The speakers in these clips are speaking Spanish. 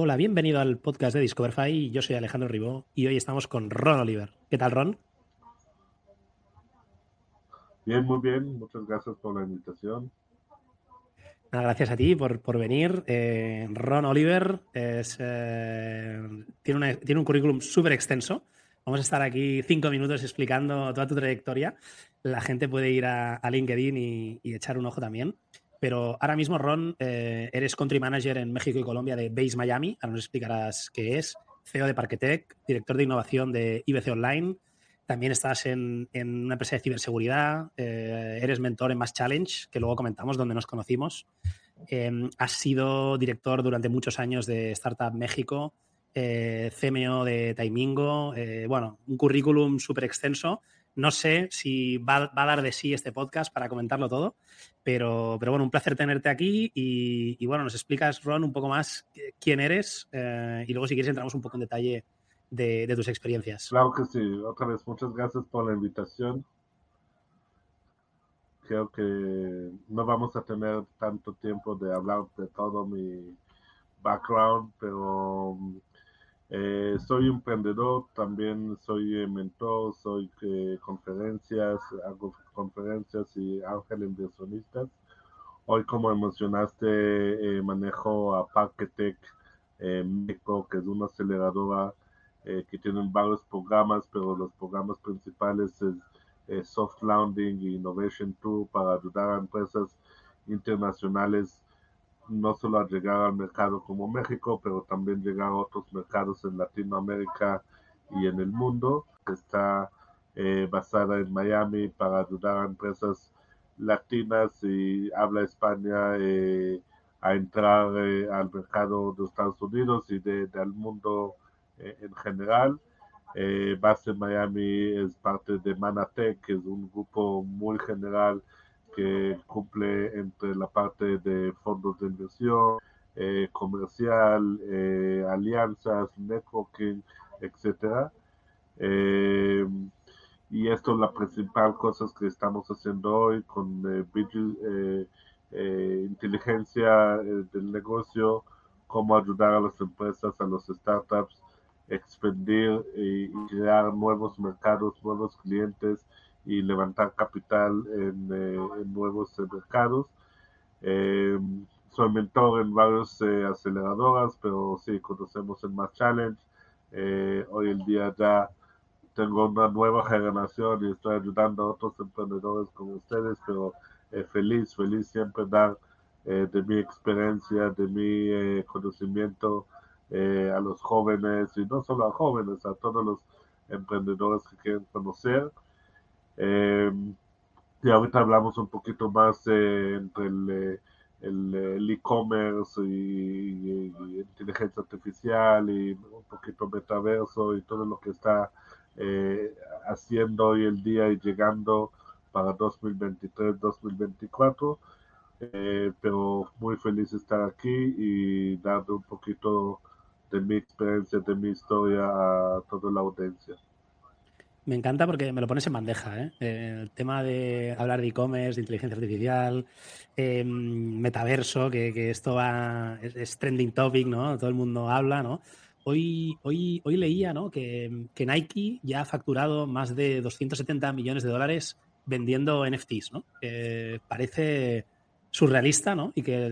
Hola, bienvenido al podcast de Discoverfy. Yo soy Alejandro Ribó y hoy estamos con Ron Oliver. ¿Qué tal, Ron? Bien, muy bien. Muchas gracias por la invitación. gracias a ti por, venir. Eh, Ron Oliver es, eh, tiene, tiene, un currículum súper extenso. Vamos a estar aquí cinco minutos explicando toda tu trayectoria. La gente puede ir a, LinkedIn y, echar un ojo también. Pero ahora mismo, Ron, eh, eres country manager en México y Colombia de Base Miami. Ahora nos explicarás qué es. CEO de Parquetech, director de innovación de IBC Online. También estás en, una empresa de ciberseguridad. Eh, eres mentor en Mass Challenge, que luego comentamos donde nos conocimos. Em, has sido director durante muchos años de Startup México, eh, CMO de Taimingo. bueno, un currículum súper extenso no sé si va, a dar de sí este podcast para comentarlo todo, pero, pero bueno, un placer tenerte aquí y, bueno, nos explicas, Ron, un poco más quién eres eh, y luego si quieres entramos un poco en detalle de, tus experiencias. Claro que sí, otra vez muchas gracias por la invitación. Creo que no vamos a tener tanto tiempo de hablar de todo mi background, pero eh, soy emprendedor, también soy eh, mentor, soy eh, conferencias, hago conferencias y ángel inversionistas. Hoy, como mencionaste, manejo a Parketech México, que es una aceleradora que tiene varios programas, pero los programas principales es Soft Landing e Innovation Tour para ayudar a empresas internacionales no solo a llegar al mercado como México, pero también llegar a otros mercados en Latinoamérica y en el mundo. Está eh, basada en Miami para ayudar a empresas latinas y habla España eh, a entrar eh, al mercado de Estados Unidos y de, del mundo en general. base en Miami es parte de Manatec, que es un grupo muy general que cumple entre la parte de fondos de inversión, eh, comercial, eh, alianzas, networking, etcétera. Eh, y esto es la principal cosa que estamos haciendo hoy con inteligencia del negocio, cómo ayudar a las empresas, a los startups, expandir y crear nuevos mercados, nuevos clientes y levantar capital en, eh, nuevos mercados. Eh, soy mentor en varias eh, aceleradoras, pero sí, conocemos el Mass Challenge. hoy en día ya tengo una nueva generación y estoy ayudando a otros emprendedores como ustedes, pero feliz, feliz siempre dar de mi experiencia, de mi conocimiento a los jóvenes y no solo a jóvenes, a todos los emprendedores que quieren conocer. Eh, y ahorita hablamos un poquito más eh, entre el el e-commerce y, inteligencia artificial y un poquito metaverso y todo lo que está eh, haciendo hoy el día y llegando para 2023-2024. pero muy feliz de estar aquí y dando un poquito de mi experiencia, de mi historia a toda la audiencia. Me encanta porque me lo pones en bandeja. ¿eh? El tema de hablar de e-commerce, de inteligencia artificial, em, metaverso, que, esto va, es, trending topic, ¿no? Todo el mundo habla, ¿no? Hoy, hoy, hoy leía ¿no? que, Nike ya ha facturado más de 270 millones de dólares vendiendo NFTs, ¿no? parece surrealista, ¿no? Y que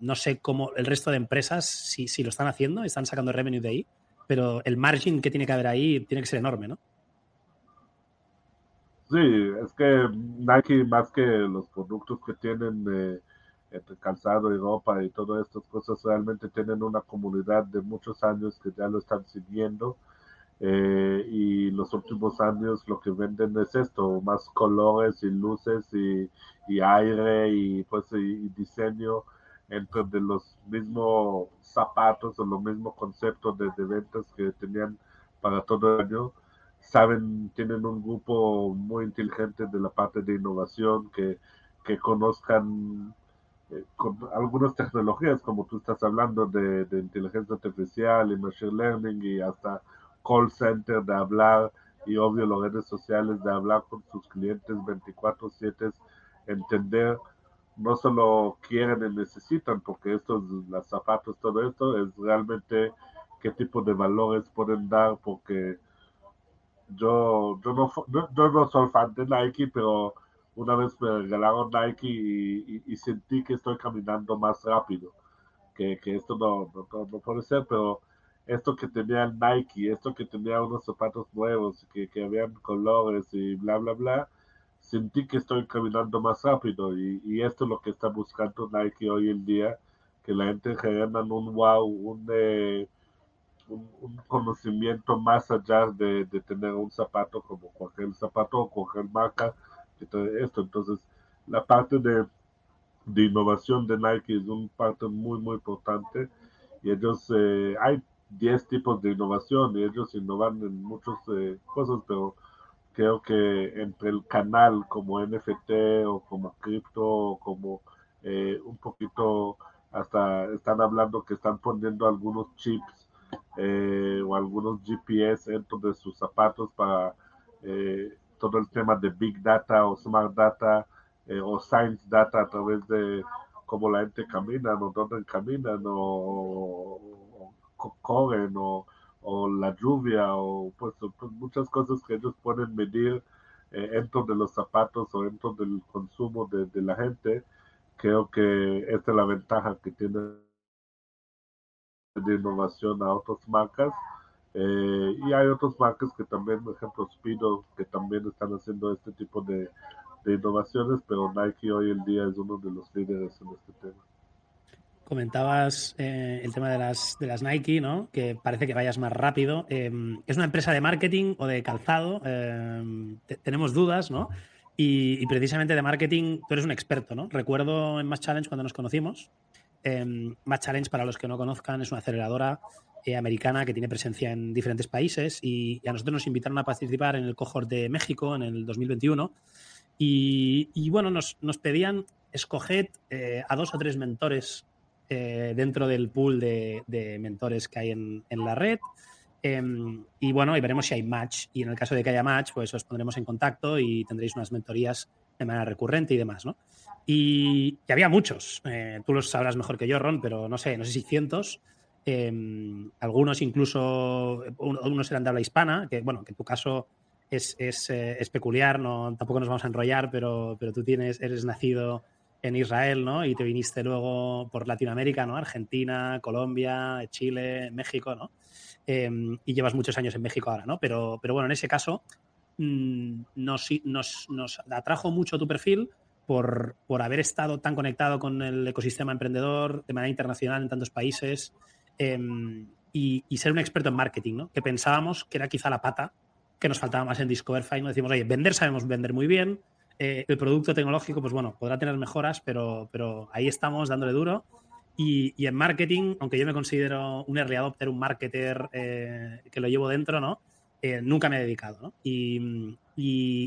no sé cómo el resto de empresas, si, lo están haciendo, están sacando revenue de ahí, pero el margin que tiene que haber ahí tiene que ser enorme, ¿no? Sí, es que Nike más que los productos que tienen eh, entre calzado y ropa y todas estas cosas realmente tienen una comunidad de muchos años que ya lo están siguiendo eh, y los últimos años lo que venden es esto, más colores y luces y, aire y pues y, diseño entre de los mismos zapatos o los mismos conceptos de, de ventas que tenían para todo el año saben, tienen un grupo muy inteligente de la parte de innovación que, que conozcan eh, con algunas tecnologías, como tú estás hablando de, de, inteligencia artificial y machine learning y hasta call center de hablar y obvio las redes sociales de hablar con sus clientes 24/7, entender no solo quieren y necesitan, porque estos, los zapatos, todo esto, es realmente qué tipo de valores pueden dar, porque yo, yo, no, yo, no soy fan de Nike, pero una vez me regalaron Nike y, sentí que estoy caminando más rápido, que, que esto no, no, no, puede ser, pero esto que tenía Nike, esto que tenía unos zapatos nuevos, que, que habían colores y bla, bla, bla, sentí que estoy caminando más rápido y, y, esto es lo que está buscando Nike hoy en día, que la gente genera un wow, un, eh, un, conocimiento más allá de, de, tener un zapato como cualquier zapato o cualquier marca y todo esto. Entonces, la parte de, de innovación de Nike es una parte muy, muy importante y ellos, eh, hay 10 tipos de innovación y ellos innovan en muchas eh, cosas, pero creo que entre el canal como NFT o como cripto o como eh, un poquito hasta están hablando que están poniendo algunos chips eh, o algunos GPS dentro de sus zapatos para eh, todo el tema de Big Data o Smart Data eh, o Science Data a través de cómo la gente camina o dónde caminan o, o, corren o la lluvia o pues, pues, muchas cosas que ellos pueden medir eh, dentro de los zapatos o dentro del consumo de, la gente, creo que esta es la ventaja que tiene de innovación a otras marcas. Eh, y hay otras marcas que también, por ejemplo, Speedo, que también están haciendo este tipo de, de innovaciones, pero Nike hoy en día es uno de los líderes en este tema. Comentabas eh, el tema de las, de las Nike, ¿no? Que parece que vayas más rápido. Eh, ¿Es una empresa de marketing o de calzado? Eh, tenemos dudas, ¿no? Y, y, precisamente de marketing, tú eres un experto, ¿no? Recuerdo en Match Challenge cuando nos conocimos. Match Challenge, para los que no conozcan, es una aceleradora americana que tiene presencia en diferentes países y, y, a nosotros nos invitaron a participar en el cohort de México en el 2021. Y, bueno, nos, pedían escoger a dos o tres mentores eh, dentro del pool de, mentores que hay en, en la red. Eh, y bueno, y veremos si hay match. Y en el caso de que haya match, pues os pondremos en contacto y tendréis unas mentorías de manera recurrente y demás, ¿no? Y, había muchos. Eh, tú los sabrás mejor que yo, Ron, pero no sé, no sé si cientos. Em, algunos incluso, unos eran de habla hispana, que bueno, que en tu caso es, eh, es peculiar, no, tampoco nos vamos a enrollar, pero, pero tú tienes, eres nacido en Israel, ¿no? Y te viniste luego por Latinoamérica, ¿no? Argentina, Colombia, Chile, México, ¿no? Eh, y llevas muchos años en México ahora, ¿no? Pero, pero bueno, en ese caso mmm, nos, nos, nos, atrajo mucho tu perfil por, por, haber estado tan conectado con el ecosistema emprendedor de manera internacional en tantos países eh, y, y, ser un experto en marketing, ¿no? Que pensábamos que era quizá la pata que nos faltaba más en Discoverify, ¿no? Decimos, oye, vender sabemos vender muy bien, eh, el producto tecnológico, pues bueno, podrá tener mejoras, pero, pero ahí estamos dándole duro. Y, y, en marketing, aunque yo me considero un early adopter, un marketer eh, que lo llevo dentro, ¿no? Eh, nunca me he dedicado, ¿no? Y,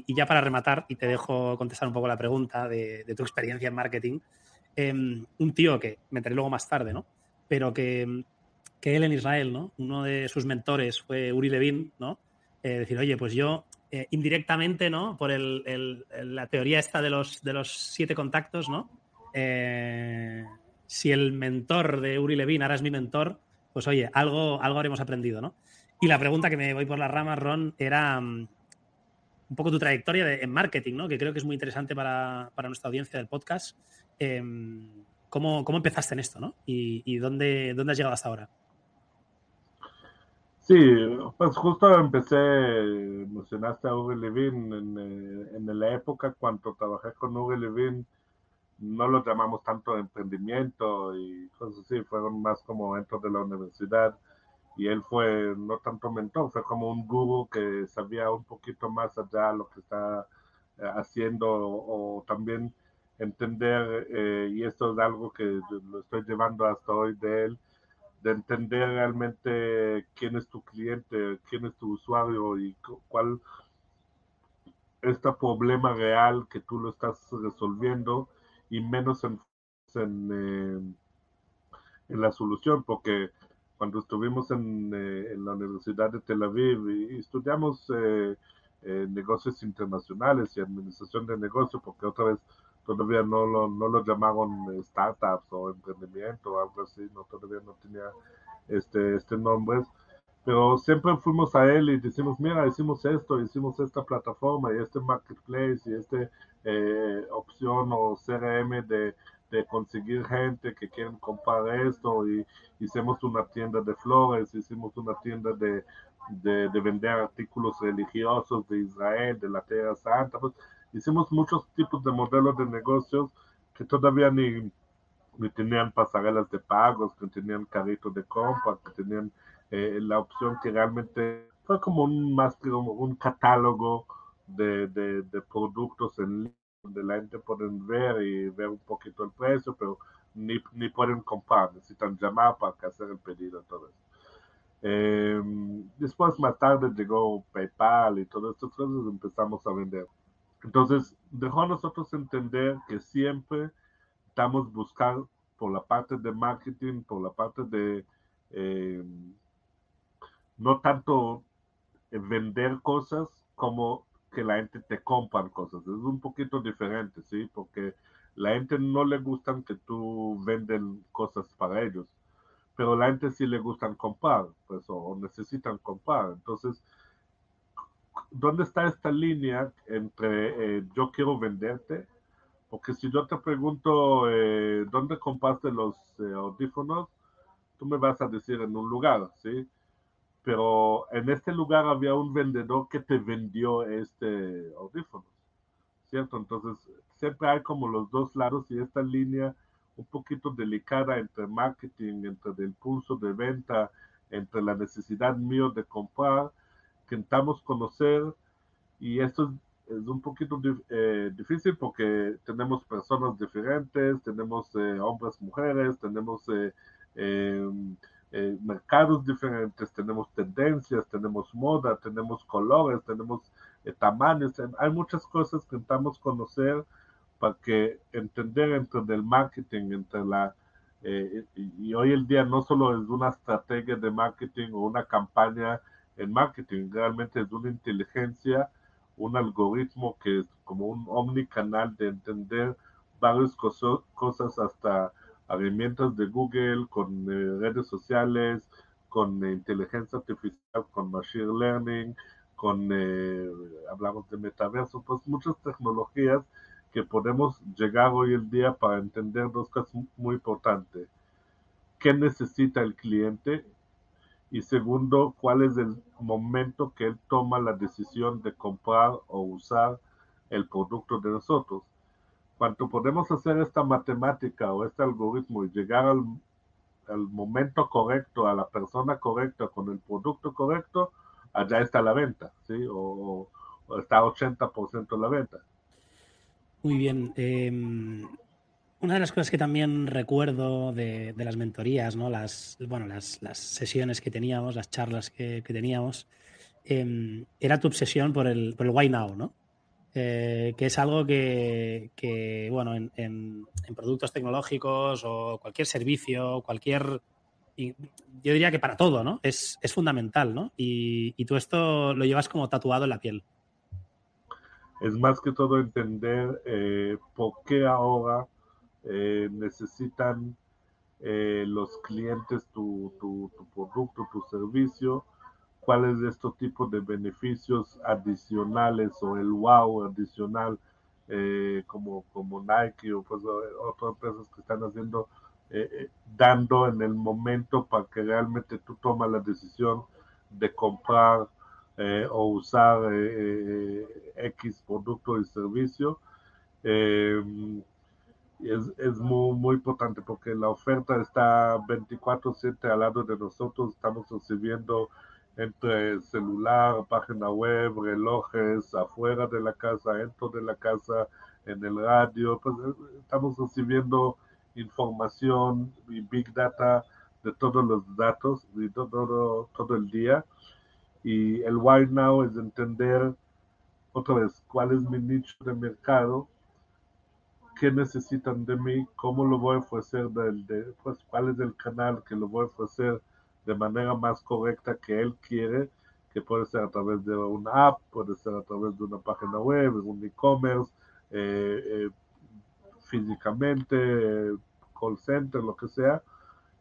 ya para rematar, y te dejo contestar un poco la pregunta de, tu experiencia en marketing, eh, un tío que me enteré luego más tarde, ¿no? Pero que, que él en Israel, ¿no? Uno de sus mentores fue Uri Levin, ¿no? Eh, decir, oye, pues yo eh, indirectamente, ¿no? Por el, la teoría esta de los, de los siete contactos, ¿no? Si el mentor de Uri Levin ahora es mi mentor, pues oye, algo, algo habremos aprendido, ¿no? Y la pregunta que me voy por las ramas, Ron, era um, un poco tu trayectoria de, en marketing, ¿no? Que creo que es muy interesante para, para nuestra audiencia del podcast. Eh, ¿cómo, ¿cómo, empezaste en esto, ¿no? ¿Y, y dónde, dónde has llegado hasta ahora? Sí, pues justo empecé, mencionaste a Hugo Levin, en, eh, en, la época cuando trabajé con Hugo Levin, no lo llamamos tanto emprendimiento y cosas así, fueron más como dentro de la universidad y él fue no tanto mentor, fue como un guru que sabía un poquito más allá lo que está eh, haciendo o, también entender, eh, y esto es algo que lo estoy llevando hasta hoy de él, de entender realmente quién es tu cliente, quién es tu usuario y cuál es este problema real que tú lo estás resolviendo y menos en, en, eh, en la solución, porque cuando estuvimos en, eh, en, la Universidad de Tel Aviv y, estudiamos eh, eh negocios internacionales y administración de negocios, porque otra vez todavía no lo, no lo llamaron startups o emprendimiento o algo así, no, todavía no tenía este, este nombre, pero siempre fuimos a él y decimos, mira, hicimos esto, hicimos esta plataforma y este marketplace y esta eh, opción o CRM de, de, conseguir gente que quieren comprar esto y hicimos una tienda de flores, hicimos una tienda de, de, de vender artículos religiosos de Israel, de la Tierra Santa, pues hicimos muchos tipos de modelos de negocios que todavía ni, ni tenían pasarelas de pagos, que tenían carritos de compra, que tenían eh, la opción que realmente fue como un más que un catálogo de, de, de, productos en línea donde la gente puede ver y ver un poquito el precio, pero ni, ni pueden comprar, necesitan llamar para hacer el pedido, todo eso. Eh, después, más tarde, llegó PayPal y todas estas cosas, empezamos a vender. Entonces, dejó a nosotros entender que siempre estamos buscando por la parte de marketing, por la parte de eh, no tanto vender cosas como que la gente te compra cosas. Es un poquito diferente, ¿sí? Porque la gente no le gustan que tú venden cosas para ellos, pero la gente sí le gustan comprar, pues, o necesitan comprar. Entonces, ¿dónde está esta línea entre eh, yo quiero venderte? Porque si yo te pregunto eh, dónde compraste los eh, audífonos, tú me vas a decir en un lugar, ¿sí? Pero en este lugar había un vendedor que te vendió este audífono, ¿cierto? Entonces, siempre hay como los dos lados y esta línea un poquito delicada entre marketing, entre el pulso de venta, entre la necesidad mío de comprar intentamos conocer y esto es, un poquito eh, difícil porque tenemos personas diferentes, tenemos eh, hombres, mujeres, tenemos eh, em, mercados diferentes, tenemos tendencias, tenemos moda, tenemos colores, tenemos tamaños, hay muchas cosas que intentamos conocer para que entender entre el marketing, entre la y hoy el día no solo es una estrategia de marketing o una campaña el marketing realmente es una inteligencia, un algoritmo que es como un omnicanal de entender varias cosas, hasta herramientas de Google, con eh, redes sociales, con inteligencia artificial, con machine learning, con, eh, hablamos de metaverso, pues muchas tecnologías que podemos llegar hoy en día para entender dos cosas muy importantes. ¿Qué necesita el cliente y segundo, cuál es el momento que él toma la decisión de comprar o usar el producto de nosotros. Cuando podemos hacer esta matemática o este algoritmo y llegar al, momento correcto, a la persona correcta, con el producto correcto, allá está la venta, ¿sí? O, o está 80% la venta. Muy bien. Eh, una de las cosas que también recuerdo de, las mentorías, ¿no? las, bueno, las, sesiones que teníamos, las charlas que, teníamos, em, era tu obsesión por el, por el why now, ¿no? Eh, que es algo que, bueno, en, productos tecnológicos o cualquier servicio, cualquier... Yo diría que para todo, ¿no? Es, fundamental, ¿no? Y, tú esto lo llevas como tatuado en la piel. Es más que todo entender eh, por qué ahora eh, necesitan los clientes tu, tu, producto, tu servicio, cuáles de estos tipos de beneficios adicionales o el wow adicional eh, como, como Nike o pues, otras empresas que están haciendo, dando en el momento para que realmente tú tomas la decisión de comprar o usar X producto y servicio es, es muy, muy importante porque la oferta está 24/7 al lado de nosotros, estamos recibiendo entre celular, página web, relojes, afuera de la casa, dentro de la casa, en el radio, pues eh, estamos recibiendo información y big data de todos los datos y todo, todo el día. Y el why now es entender otra vez cuál es mi nicho de mercado qué necesitan de mí, cómo lo voy a ofrecer, de, pues cuál es el canal que lo voy a ofrecer de manera más correcta que él quiere, que puede ser a través de una app, puede ser a través de una página web, un e-commerce, eh, eh, físicamente, call center, lo que sea.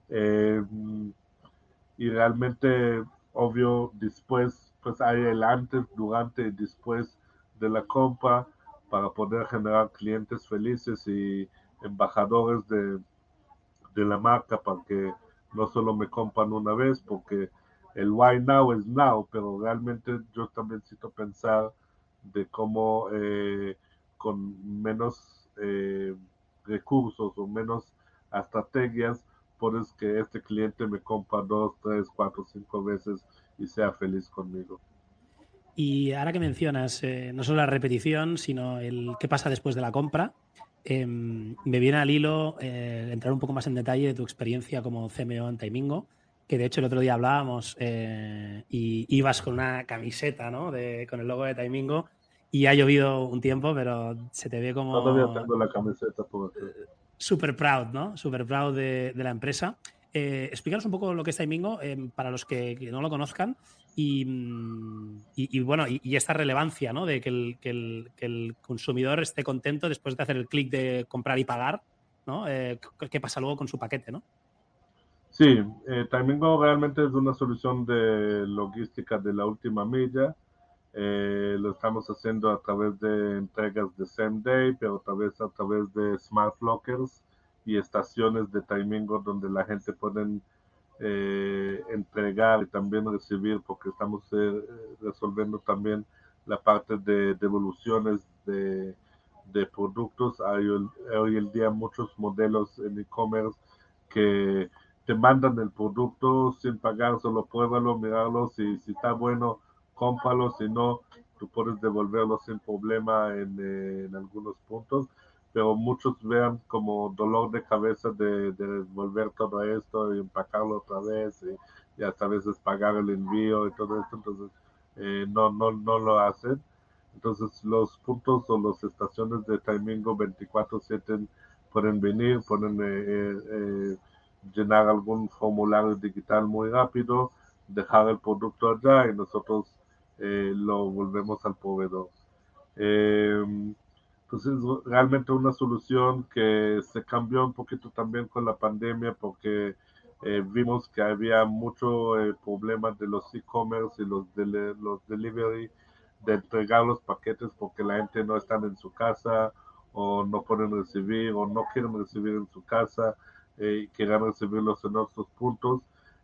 Eh, y realmente, obvio, después, pues hay el antes, durante y después de la compra para poder generar clientes felices y embajadores de, de la marca para que no solo me compran una vez, porque el why now es now, pero realmente yo también necesito pensar de cómo eh, con menos eh, recursos o menos estrategias puedes que este cliente me compra dos, tres, cuatro, cinco veces y sea feliz conmigo. Y ahora que mencionas eh, no solo la repetición, sino el qué pasa después de la compra, em, me viene al hilo entrar un poco más en detalle de tu experiencia como CMO en Timingo que de hecho el otro día hablábamos eh, y ibas con una camiseta, ¿no? De, con el logo de Timingo y ha llovido un tiempo, pero se te ve como... Todavía tengo la camiseta por Super proud, ¿no? Super proud de, la empresa. Eh, explícanos un poco lo que es Timingo eh, para los que, no lo conozcan y, y, bueno, y, esta relevancia, ¿no? De que el, que, el, que el, consumidor esté contento después de hacer el clic de comprar y pagar, ¿no? ¿Qué pasa luego con su paquete, ¿no? Sí, eh, realmente es una solución de logística de la última milla. Eh, lo estamos haciendo a través de entregas de same day, pero tal vez a través de smart lockers y estaciones de Timingo donde la gente puede eh, entregar y también recibir, porque estamos eh, resolviendo también la parte de devoluciones de, de productos. Hay hoy el día muchos modelos en e-commerce que te mandan el producto sin pagar, solo pruébalo, mirarlo, si, si está bueno, cómpralo, si no, tú puedes devolverlo sin problema en, en algunos puntos, pero muchos vean como dolor de cabeza de, de devolver todo esto y empacarlo otra vez y, hasta veces pagar el envío y todo esto, entonces eh, no, no, no lo hacen. Entonces los puntos o las estaciones de Timingo 24/7 pueden venir, pueden eh, eh, llenar algún formulario digital muy rápido, dejar el producto allá y nosotros eh, lo volvemos al proveedor. Eh, entonces, realmente una solución que se cambió un poquito también con la pandemia porque eh, vimos que había mucho eh, problemas de los e-commerce y los, de, los delivery de entregar los paquetes porque la gente no está en su casa o no pueden recibir o no quieren recibir en su casa eh, querían recibirlos en otros puntos,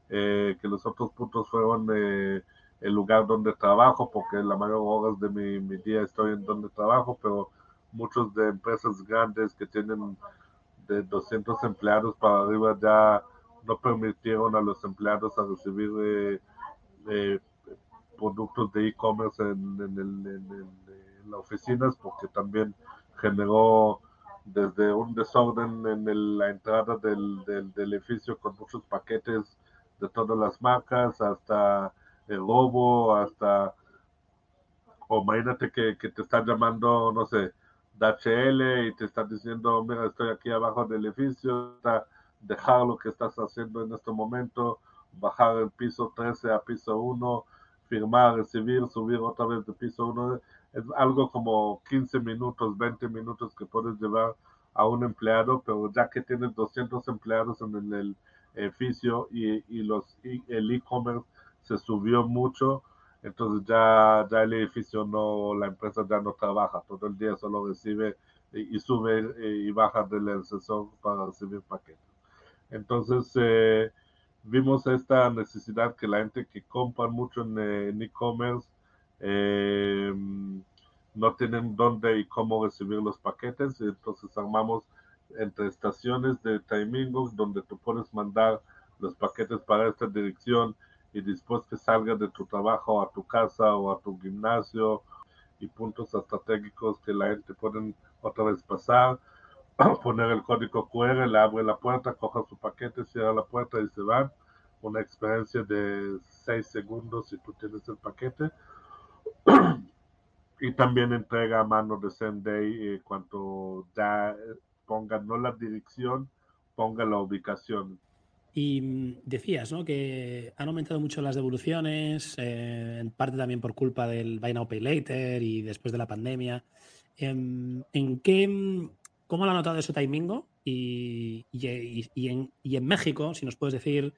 eh, que los otros puntos fueron eh, el lugar donde trabajo, porque la mayor horas de mi, día estoy en donde trabajo, pero muchos de empresas grandes que tienen de 200 empleados para arriba ya no permitieron a los empleados a recibir eh, productos de e-commerce en, en, en, en, las oficinas porque también generó desde un desorden en la entrada del, del, edificio con muchos paquetes de todas las marcas, hasta el robo, hasta, o imagínate que, que te están llamando, no sé, DHL y te están diciendo, mira, estoy aquí abajo del edificio, dejar lo que estás haciendo en este momento, bajar el piso 13 a piso 1, firmar, recibir, subir otra vez de piso 1 es algo como 15 minutos, 20 minutos que puedes llevar a un empleado, pero ya que tienes 200 empleados en el edificio y, y los, el e-commerce se subió mucho, entonces ya, ya el edificio no, la empresa ya no trabaja, todo el día solo recibe y, sube y baja del ascensor para recibir paquetes. Entonces, eh, vimos esta necesidad que la gente que compra mucho en e-commerce eh, no tienen dónde y cómo recibir los paquetes, entonces armamos entre estaciones de Timingo donde tú puedes mandar los paquetes para esta dirección y después que salga de tu trabajo a tu casa o a tu gimnasio y puntos estratégicos que la gente puede otra vez pasar, poner el código QR, le abre la puerta, coja su paquete, cierra la puerta y se van. Una experiencia de seis segundos si tú tienes el paquete. y también entrega a mano de Sendai eh, cuando ya ponga no la dirección, ponga la ubicación. Y mm, decías ¿no? que han aumentado mucho las devoluciones, eh, en parte también por culpa del Buy Now Pay Later y después de la pandemia. Em, ¿En qué, ¿cómo lo ha notado eso Taimingo? Y, y, en, México, si nos puedes decir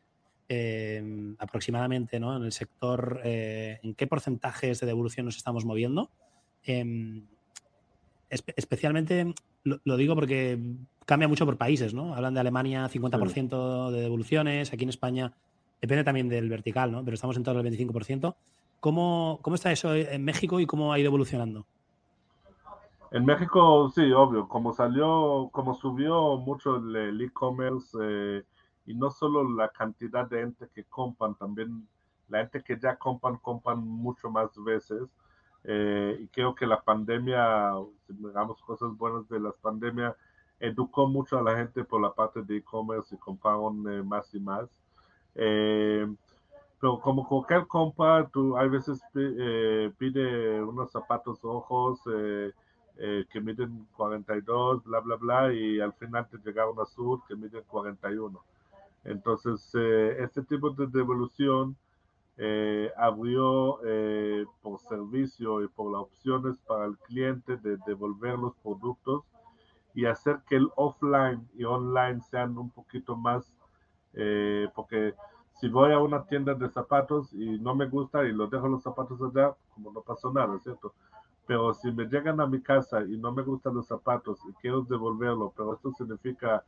em, aproximadamente ¿no? en el sector, eh, en qué porcentajes de devolución nos estamos moviendo. Em, especialmente lo, digo porque cambia mucho por países, ¿no? Hablan de Alemania 50% de devoluciones, aquí en España depende también del vertical, ¿no? Pero estamos en torno al 25%. ¿Cómo, ¿Cómo está eso en México y cómo ha ido evolucionando? En México, sí, obvio, como salió, como subió mucho el e-commerce eh, y no solo la cantidad de gente que compran, también la gente que ya compran, compran mucho más veces. Eh, y creo que la pandemia, si digamos cosas buenas de la pandemia, educó mucho a la gente por la parte de e-commerce y compraron eh, más y más. pero como cualquier compra, tú hay veces pide unos zapatos rojos, eh, que miden 42, bla, bla, bla, y al final te llegaron a Sur que miden 41. Entonces, eh, este tipo de devolución eh, abrió por servicio y por las opciones para el cliente de devolver los productos y hacer que el offline y online sean un poquito más, porque si voy a una tienda de zapatos y no me gusta y lo dejo los zapatos allá, como no pasó nada, ¿cierto? pero si me llegan a mi casa y no me gustan los zapatos y quiero devolverlo, pero esto significa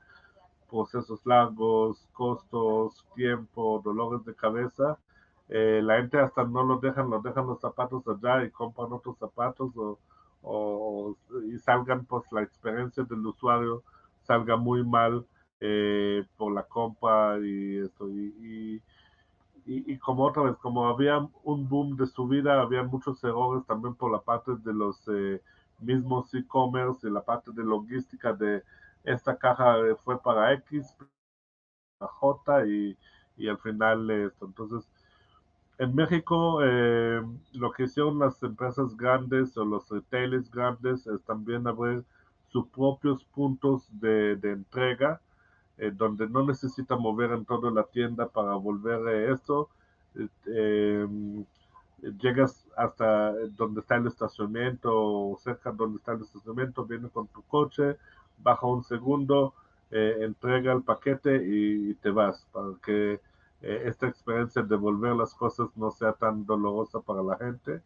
procesos largos, costos, tiempo, dolores de cabeza, eh, la gente hasta no lo dejan, lo dejan los zapatos allá y compran otros zapatos o, y salgan, pues la experiencia del usuario salga muy mal eh, por la compra y esto. y y, como otra vez, como había un boom de subida, había muchos errores también por la parte de los eh, mismos e-commerce y la parte de logística de esta caja fue para X, para J y, y al final esto. Entonces, en México, eh, lo que hicieron las empresas grandes o los retailers grandes es también abrir sus propios puntos de, entrega eh, donde no necesita mover en toda la tienda para volver a esto. Eh, llegas hasta donde está el estacionamiento o cerca donde está el estacionamiento, viene con tu coche, baja un segundo, eh, entrega el paquete y, te vas para que esta experiencia de devolver las cosas no sea tan dolorosa para la gente.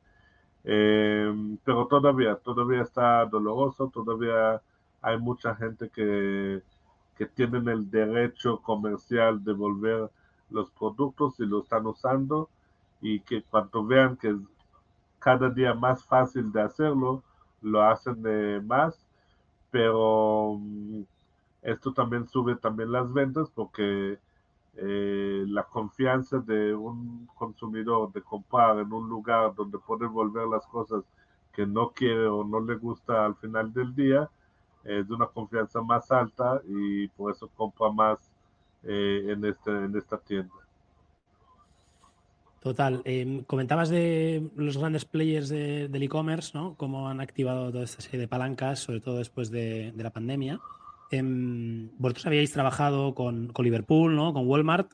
pero todavía, todavía está doloroso, todavía hay mucha gente que que tienen el derecho comercial de volver los productos y lo están usando y que cuando vean que es cada día más fácil de hacerlo, lo hacen de más, pero mm, esto también sube también las ventas porque eh, la confianza de un consumidor de comprar en un lugar donde puede volver las cosas que no quiere o no le gusta al final del día, es de una confianza más alta y por eso compra más eh, en, este, en esta tienda. Total. Em, comentabas de los grandes players del e-commerce, ¿no? Cómo han activado toda esta serie de palancas, sobre todo después de, la pandemia. Em, vosotros habíais trabajado con, Liverpool, ¿no? Con Walmart.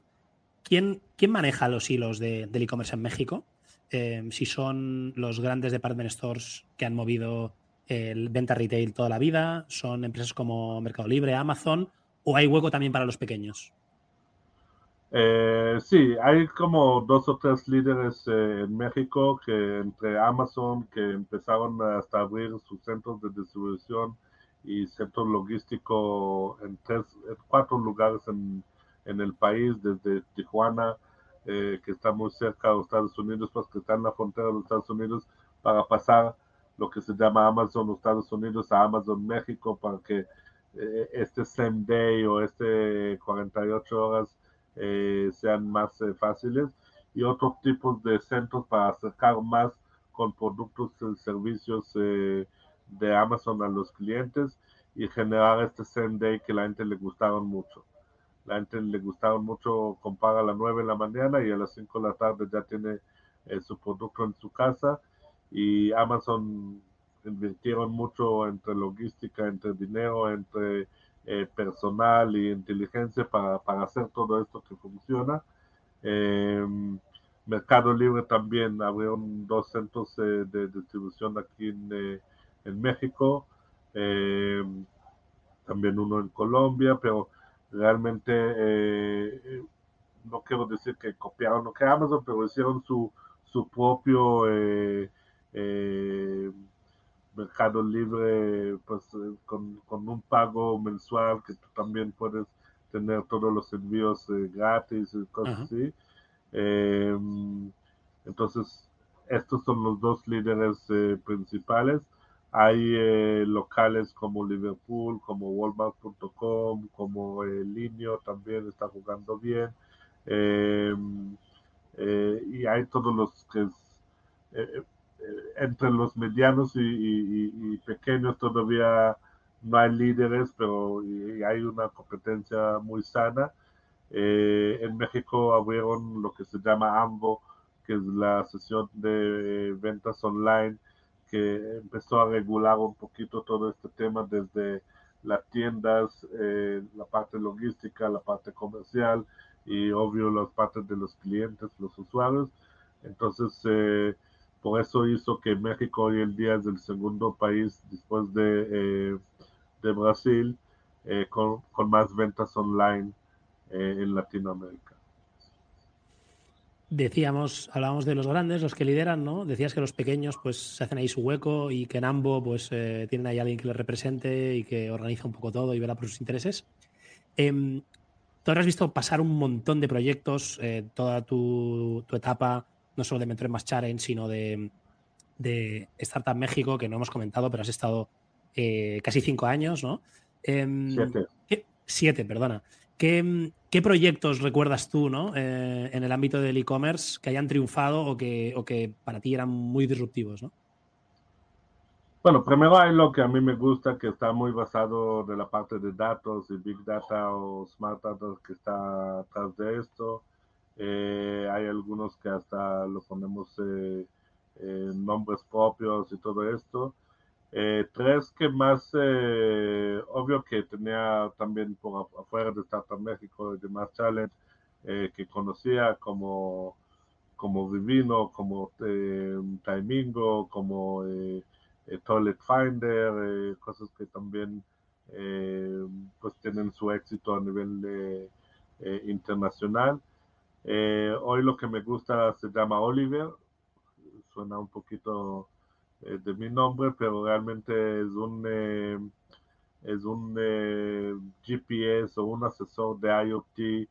¿Quién, quién maneja los hilos del e-commerce en México? Em, si son los grandes department stores que han movido el venta retail toda la vida? ¿Son empresas como Mercado Libre, Amazon? ¿O hay hueco también para los pequeños? Eh, sí, hay como dos o tres líderes eh, en México que entre Amazon, que empezaron hasta abrir sus centros de distribución y centro logístico en, tres, cuatro lugares en, el país, desde Tijuana, eh, que está muy cerca de los Estados Unidos, pues que está en la frontera de los Estados Unidos, para pasar lo que se llama Amazon Estados Unidos a Amazon México para que eh, este same day o este 48 horas eh, sean más eh, fáciles y otros tipos de centros para acercar más con productos y servicios de Amazon a los clientes y generar este same day que la gente le gustaron mucho. La gente le gustaron mucho comprar a las 9 de la mañana y a las 5 de la tarde ya tiene su producto en su casa y Amazon invirtieron mucho entre logística, entre dinero, entre eh, personal y inteligencia para, para, hacer todo esto que funciona. Em, Mercado Libre también abrieron dos centros de distribución aquí en, eh, en México. Em, también uno en Colombia, pero realmente no quiero decir que copiaron lo que Amazon, pero hicieron su, su propio mercado libre pues con, con, un pago mensual que tú también puedes tener todos los envíos gratis y cosas así. Em, entonces, estos son los dos líderes eh, principales. Hay eh, locales como Liverpool, como Walmart.com, como el eh, Linio también está jugando bien. Em, y hay todos los que entre los medianos y, pequeños todavía no hay líderes, pero hay una competencia muy sana. en México abrieron lo que se llama AMBO, que es la sesión de ventas online, que empezó a regular un poquito todo este tema desde las tiendas, eh, la parte logística, la parte comercial y obvio las partes de los clientes, los usuarios. Entonces, eh, por eso hizo que México hoy en día es el segundo país después de, eh, de Brasil con, con, más ventas online en Latinoamérica. Decíamos, hablábamos de los grandes, los que lideran, ¿no? Decías que los pequeños pues se hacen ahí su hueco y que en ambos pues eh, tienen ahí alguien que les represente y que organiza un poco todo y verá por sus intereses. Eh, tú has visto pasar un montón de proyectos, eh, toda tu, etapa, no solo de Mentor en Más Challenge, sino de, de Startup México, que no hemos comentado, pero has estado eh, casi cinco años, ¿no? Em, siete. Siete, perdona. ¿Qué, proyectos recuerdas tú ¿no? Eh, en el ámbito del e-commerce que hayan triunfado o que, o que para ti eran muy disruptivos? ¿no? Bueno, primero hay lo que a mí me gusta, que está muy basado de la parte de datos y Big Data o Smart Data que está atrás de esto. Eh, hay algunos que hasta lo ponemos eh, nombres propios y todo esto. Eh, tres que más, eh, obvio que tenía también por afuera de Startup México y de Más Challenge, eh, que conocía como, como Vivino, como Timingo, como Toilet Finder, cosas que también pues tienen su éxito a nivel internacional. hoy lo que me gusta se llama Oliver, suena un poquito eh, de mi nombre, pero realmente es un, eh, es un eh, GPS o un asesor de IoT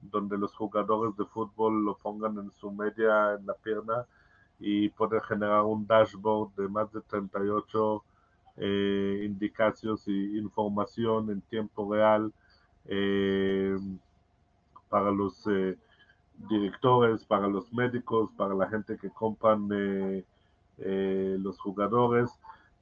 donde los jugadores de fútbol lo pongan en su media en la pierna y puede generar un dashboard de más de 38 indicaciones y información en tiempo real para los directores, para los médicos, para la gente que compran eh, los jugadores.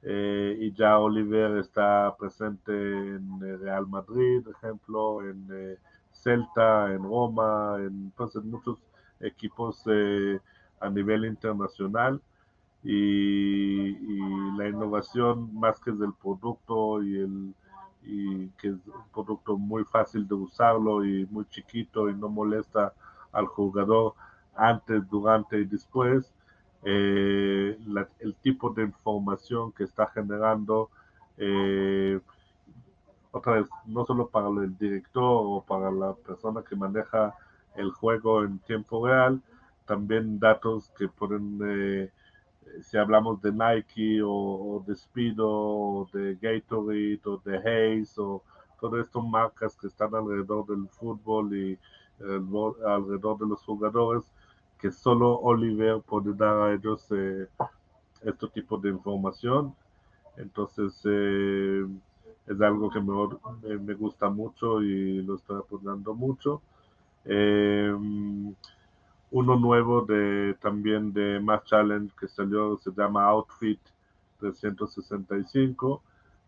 Eh, y ya Oliver está presente en eh, Real Madrid, ejemplo, en Celta, en Roma, en, pues, muchos equipos a nivel internacional. Y, la innovación más que del producto y el y que es un producto muy fácil de usarlo y muy chiquito y no molesta al jugador antes, durante y después eh, el tipo de información que está generando, eh, otra vez, no solo para el director o para la persona que maneja el juego en tiempo real, también datos que pueden, eh, si hablamos de Nike o, de Speedo o de Gatorade o de Hayes o todas estas marcas que están alrededor del fútbol y alrededor de los jugadores, que solo Oliver puede dar a ellos eh, este tipo de información. Entonces, eh, es algo que me, me, gusta mucho y lo estoy apoyando mucho. Eh, uno nuevo de también de Mass Challenge que salió se llama Outfit 365,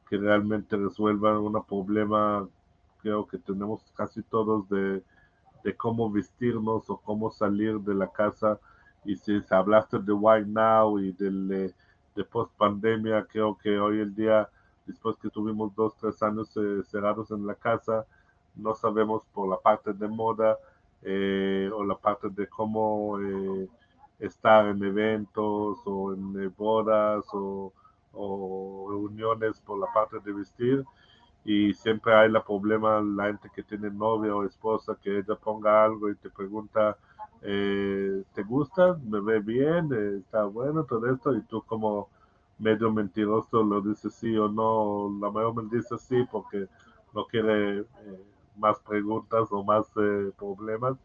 que realmente resuelva un problema creo que tenemos casi todos de de cómo vestirnos o cómo salir de la casa. Y si hablaste de Why Now y del, eh, de post pandemia, creo que hoy el día, después que tuvimos dos, tres años eh, cerrados en la casa, no sabemos por la parte de moda eh, o la parte de cómo estar en eventos o en bodas o, o reuniones por la parte de vestir y siempre hay la problema, la gente que tiene novia o esposa, que ella ponga algo y te pregunta, eh, ¿te gusta? ¿Me ve bien? Eh, ¿Está bueno todo esto? Y tú como medio mentiroso lo dices sí o no, la mayor me dice sí porque no quiere eh, más preguntas o más problemas.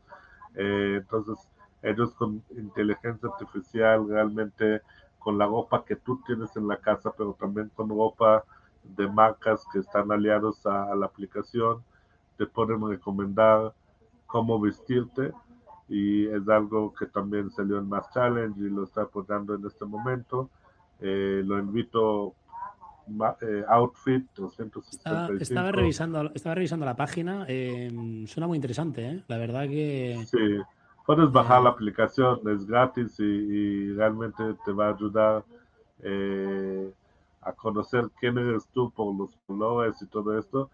entonces, ellos con inteligencia artificial realmente con la ropa que tú tienes en la casa, pero también con ropa de marcas que están aliados a, la aplicación, te pueden recomendar cómo vestirte y es algo que también salió en Mass Challenge y lo está apoyando en este momento. Eh, lo invito eh, Outfit 365. Estaba, revisando, estaba revisando la página, eh, suena muy interesante, la verdad que... Sí, puedes bajar la aplicación, es gratis y, realmente te va a ayudar a conocer quién eres tú por los colores y todo esto.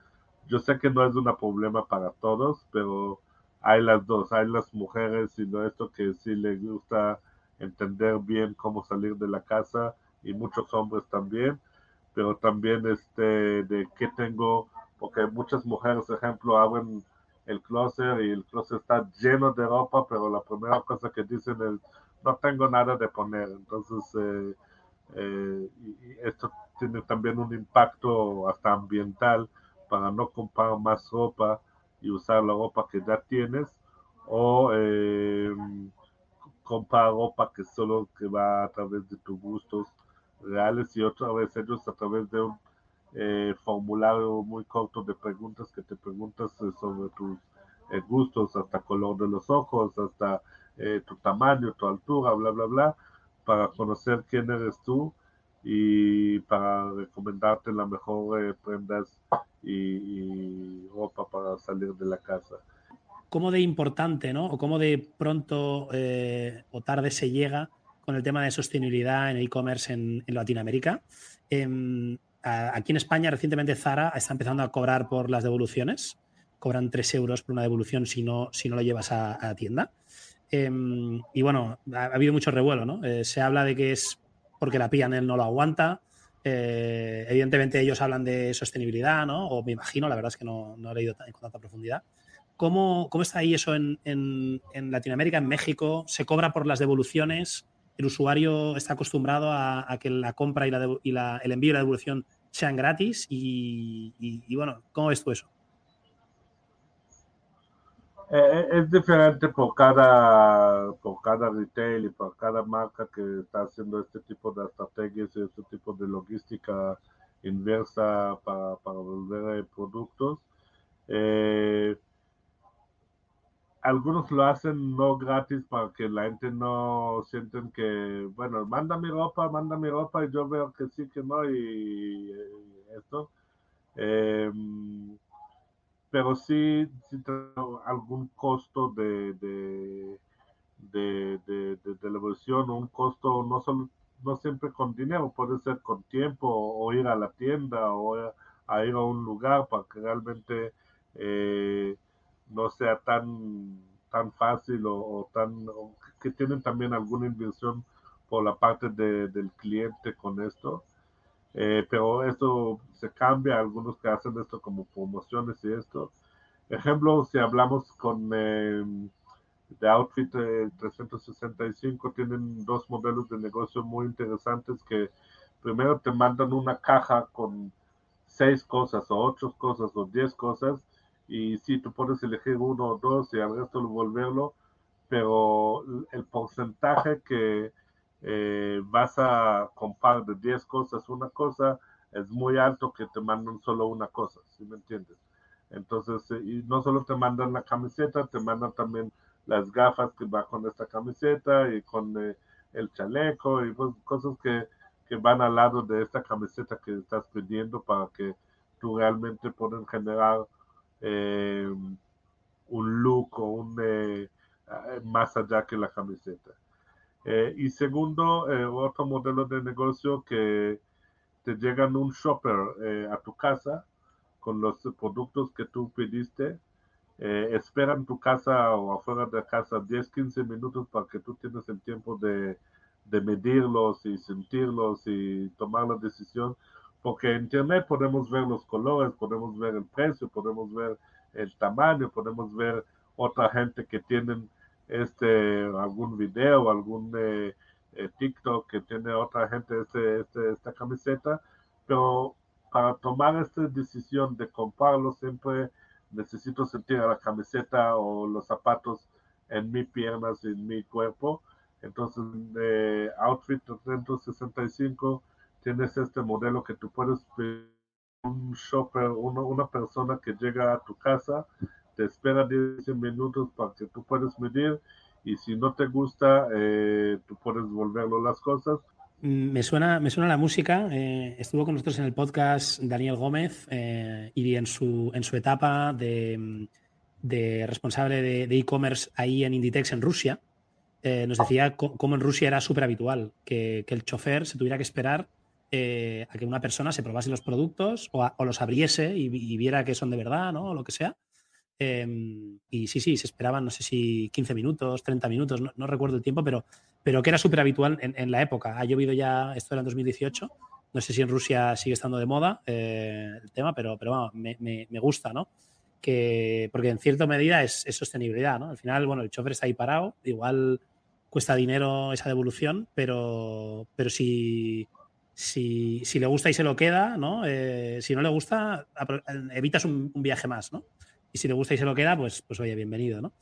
Yo sé que no es un problema para todos, pero hay las dos, hay las mujeres y lo esto que sí les gusta entender bien cómo salir de la casa y muchos hombres también, pero también este de qué tengo, porque muchas mujeres, ejemplo, abren el closet y el closet está lleno de ropa, pero la primera cosa que dicen es no tengo nada de poner, entonces eh, eh, y esto tiene también un impacto hasta ambiental para no comprar más ropa y usar la ropa que ya tienes o eh, comprar ropa que solo que va a través de tus gustos reales y otra vez ellos a través de un eh, formulario muy corto de preguntas que te preguntas sobre tus gustos, hasta color de los ojos, hasta tu tamaño, tu altura, bla, bla, bla para conocer quién eres tú y para recomendarte la mejor eh, prendas y, ropa para salir de la casa. ¿Cómo de importante, ¿no? O cómo de pronto eh, o tarde se llega con el tema de sostenibilidad en e-commerce en, Latinoamérica? Em, aquí en España recientemente Zara está empezando a cobrar por las devoluciones. Cobran 3 euros por una devolución si no, si no lo llevas a, a tienda. Em, y bueno, ha, habido mucho revuelo, ¿no? Eh, se habla de que es porque la él no lo aguanta. Eh, evidentemente ellos hablan de sostenibilidad, ¿no? O me imagino, la verdad es que no, he leído con tanta profundidad. ¿Cómo, ¿Cómo, está ahí eso en, en, Latinoamérica, en México? ¿Se cobra por las devoluciones? ¿El usuario está acostumbrado a, que la compra y, la, y la, el envío y la devolución sean gratis? Y, y bueno, ¿cómo ves tú eso? Eh, es diferente por cada, por cada retail y por cada marca que está haciendo este tipo de estrategias y este tipo de logística inversa para, para volver productos. Eh, algunos lo hacen no gratis para que la gente no sienten que, bueno, manda mi ropa, manda mi ropa y yo veo que sí, que no y, esto. Eh, pero sí, sí algún costo de, de, de, de, de evolución, un costo no, solo, no siempre con dinero, puede ser con tiempo o ir a la tienda o a, ir a un lugar para que realmente eh, no sea tan, tan fácil o, tan que tienen también alguna inversión por la parte del cliente con esto. Eh, pero esto se cambia, algunos que hacen esto como promociones y esto. Ejemplo, si hablamos con eh, de Outfit 365, eh, tienen dos modelos de negocio muy interesantes que primero te mandan una caja con seis cosas o ocho cosas o diez cosas y si tú puedes elegir uno o dos y al resto volverlo, pero el porcentaje que eh, vas a comprar de 10 cosas, una cosa, es muy alto que te mandan solo una cosa, ¿sí me entiendes? Entonces, eh, y no solo te mandan la camiseta, te mandan también las gafas que va con esta camiseta y con eh, el chaleco y pues, cosas que, que, van al lado de esta camiseta que estás pidiendo para que tú realmente puedas generar un look o un más allá que la camiseta. Eh, y segundo, eh, otro modelo de negocio que te llegan un shopper eh, a tu casa con los productos que tú pediste, esperan tu casa o afuera de casa 10, 15 minutos para que tú tienes el tiempo de, de medirlos y sentirlos y tomar la decisión, porque en Internet podemos ver los colores, podemos ver el precio, podemos ver el tamaño, podemos ver otra gente que tienen este algún video, algún eh, eh, TikTok que tiene otra gente este, este, esta camiseta, pero para tomar esta decisión de comprarlo siempre necesito sentir la camiseta o los zapatos en mis piernas, en mi cuerpo. Entonces, de Outfit 365 tienes este modelo que tú puedes un shopper, una persona que llega a tu casa, te espera 10 minutos para que tú puedas medir y si no te gusta, eh, tú puedes volverlo las cosas. Mm, me suena, me suena la música. Eh, estuvo con nosotros en el podcast Daniel Gómez eh, y en su, en su etapa de, de responsable de e-commerce ahí en Inditex en Rusia. nos decía cómo en Rusia era súper habitual que, que, el chofer se tuviera que esperar eh, a que una persona se probase los productos o, los abriese y, viera que son de verdad, ¿no? O lo que sea. Em, y sí, sí, se esperaban, no sé si 15 minutos, 30 minutos, no, recuerdo el tiempo, pero, pero que era súper habitual en, la época. Ha llovido ya, esto era en 2018, no sé si en Rusia sigue estando de moda eh, el tema, pero, pero me, me, gusta, ¿no? Que, porque en cierta medida es, sostenibilidad, ¿no? Al final, bueno, el chofer está ahí parado, igual cuesta dinero esa devolución, pero, pero si si, le gusta y se lo queda, ¿no? Eh, si no le gusta, evitas un, viaje más, ¿no? Y si le gusta y se lo queda, pues, pues oye, bienvenido, ¿no?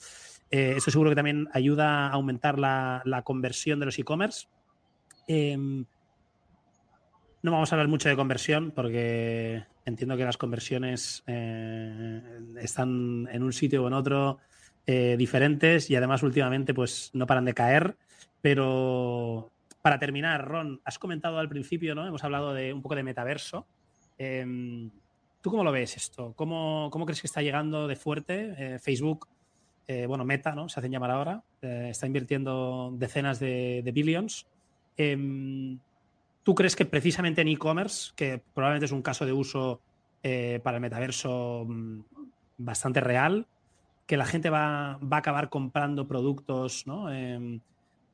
Eh, eso seguro que también ayuda a aumentar la, conversión de los e-commerce. Em, no vamos a hablar mucho de conversión porque entiendo que las conversiones eh, están en un sitio o en otro diferentes y además últimamente pues no paran de caer, pero para terminar, Ron, has comentado al principio, ¿no? Hemos hablado de un poco de metaverso. Em, ¿Tú cómo lo ves esto? ¿Cómo, crees que está llegando de fuerte? Eh, Facebook, eh, bueno, Meta, ¿no? Se hacen llamar ahora, eh, está invirtiendo decenas de, billions. Em, ¿Tú crees que precisamente en e-commerce, que probablemente es un caso de uso para el metaverso mm, bastante real, que la gente va, va, a acabar comprando productos, ¿no? Em,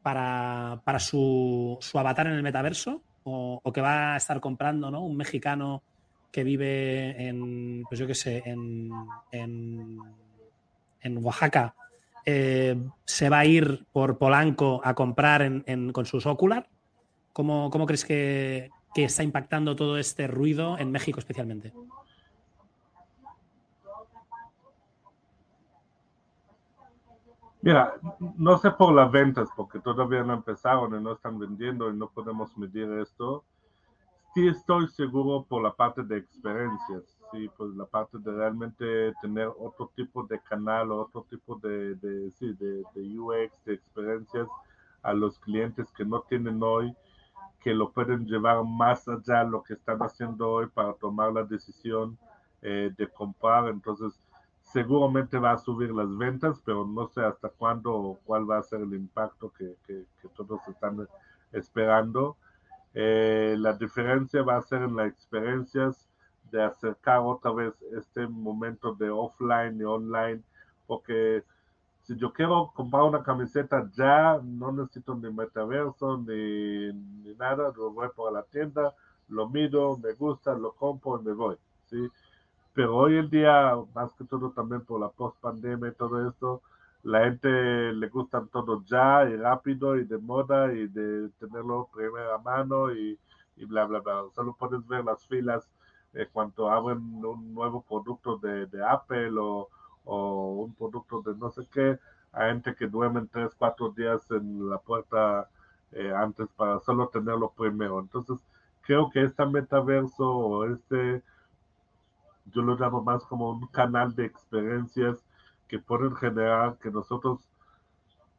para, su, avatar en el metaverso o, que va a estar comprando ¿no? un mexicano que vive en, pues yo qué sé, en, en, Oaxaca, eh, se va a ir por Polanco a comprar con sus Ocular. ¿Cómo, cómo crees que, que está impactando todo este ruido en México especialmente? Mira, no sé por las ventas, porque todavía no empezaron y no están vendiendo y no podemos medir esto. Sí estoy seguro por la parte de experiencias, sí, pues la parte de realmente tener otro tipo de canal, otro tipo de, de, sí, de, UX, de experiencias a los clientes que no tienen hoy, que lo pueden llevar más allá de lo que están haciendo hoy para tomar la decisión eh, de comprar. Entonces, seguramente va a subir las ventas, pero no sé hasta cuándo o cuál va a ser el impacto que, todos están esperando. Eh, la diferencia va a ser en las experiencias de acercar otra vez este momento de offline y online, porque si yo quiero comprar una camiseta ya, no necesito ni metaverso ni, ni nada, lo voy por la tienda, lo mido, me gusta, lo compro y me voy, ¿sí? pero hoy en día, más que todo también por la post-pandemia y todo esto, la gente le gustan todo ya y rápido y de moda y de tenerlo primera mano y, y bla, bla, bla. Solo puedes ver las filas eh, cuando abren un nuevo producto de, de Apple o, o, un producto de no sé qué. Hay gente que duermen tres, cuatro días en la puerta eh, antes para solo tenerlo primero. Entonces, creo que este metaverso o este yo lo llamo más como un canal de experiencias que pueden generar que nosotros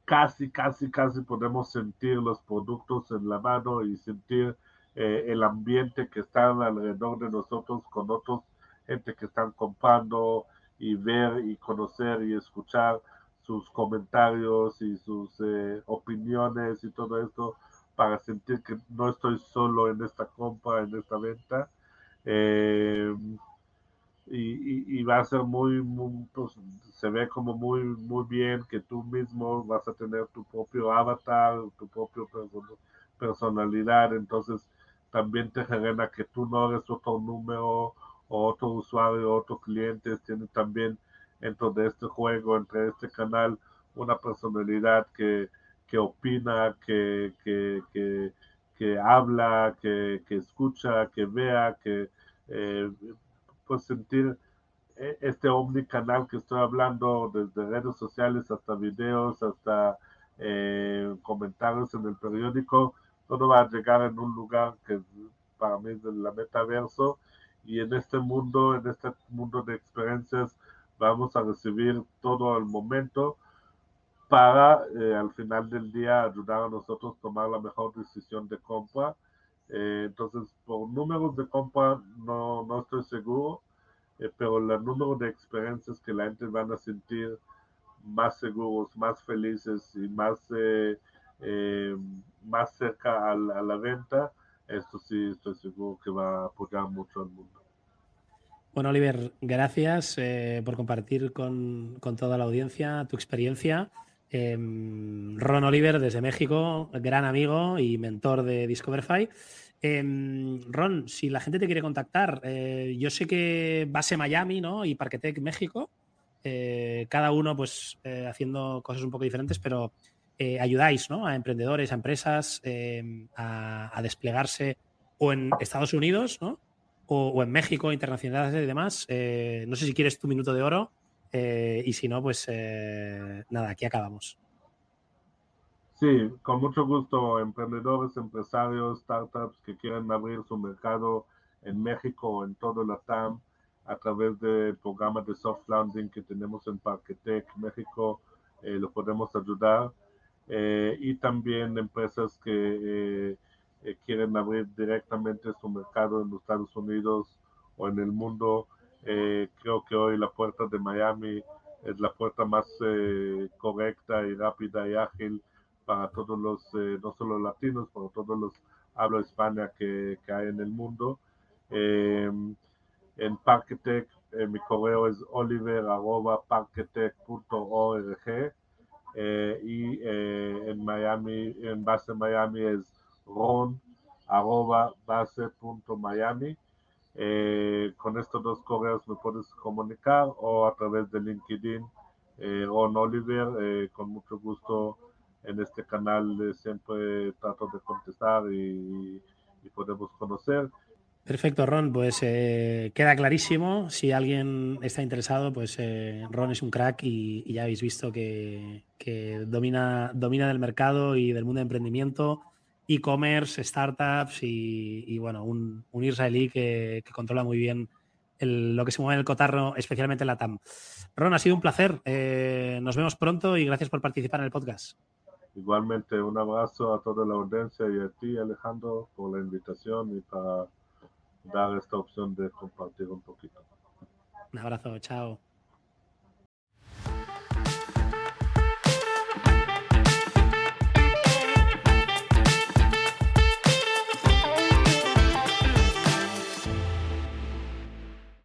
casi, casi, casi podemos sentir los productos en la mano y sentir eh, el ambiente que está alrededor de nosotros con otros gente que están comprando y ver y conocer y escuchar sus comentarios y sus eh, opiniones y todo esto para sentir que no estoy solo en esta compra, en esta venta. Eh, y, va a ser muy, pues, se ve como muy, muy bien que tú mismo vas a tener tu propio avatar, tu propia personalidad, entonces también te genera que tú no eres otro número o otro usuario, otro cliente, tiene también dentro de este juego, entre este canal, una personalidad que, que opina, que, que, que, que habla, que, que, escucha, que vea, que eh, pues sentir e, este omnicanal que estoy hablando, desde redes sociales hasta videos, hasta eh, comentarios en el periódico, todo va a llegar en un lugar que para mí es el metaverso y en este mundo, en este mundo de experiencias, vamos a recibir todo el momento para eh, al final del día ayudar a nosotros a tomar la mejor decisión de compra. Eh, entonces, por números de compra no, no estoy seguro, eh, pero el número de experiencias que la gente van a sentir más seguros, más felices y más, más cerca a la, a venta, esto sí estoy seguro que va a apoyar mucho al mundo. Bueno, Oliver, gracias eh, por compartir con, con, toda la audiencia tu experiencia. Eh, Ron Oliver desde México, gran amigo y mentor de Discoverify. Eh, Ron, si la gente te quiere contactar, eh, yo sé que base Miami ¿no? y Parquetec México, eh, cada uno pues haciendo cosas un poco diferentes, pero ayudáis ¿no? a emprendedores, a empresas a, a desplegarse o en Estados Unidos, ¿no? o, en México, internacionales y demás. Eh, no sé si quieres tu minuto de oro eh, y si no, pues eh, nada, aquí acabamos. Sí, con mucho gusto, emprendedores, empresarios, startups que quieren abrir su mercado en México o en todo la TAM a través del programa de soft landing que tenemos en Parquetec, México, lo podemos ayudar. y también empresas que eh, quieren abrir directamente su mercado en los Estados Unidos o en el mundo. Eh, creo que hoy la puerta de Miami es la puerta más eh, correcta y rápida y ágil para todos los, no solo latinos, para todos los habla hispana que, que hay en el mundo. en Parketech, mi correo es oliver.parketech.org y en Miami, en base Miami es ron Eh, con estos dos correos me puedes comunicar o a través de LinkedIn, eh, Ron Oliver, eh, con mucho gusto en este canal siempre trato de contestar y, podemos conocer. Perfecto, Ron, pues eh, queda clarísimo. Si alguien está interesado, pues eh, Ron es un crack y, ya habéis visto que, que, domina, domina del mercado y del mundo de emprendimiento e-commerce, startups y, y, bueno, un, un israelí que, que, controla muy bien el, lo que se mueve en el cotarro, especialmente en la TAM. Ron, ha sido un placer. Eh, nos vemos pronto y gracias por participar en el podcast. Igualmente, un abrazo a toda la audiencia y a ti, Alejandro, por la invitación y para dar esta opción de compartir un poquito. Un abrazo, chao.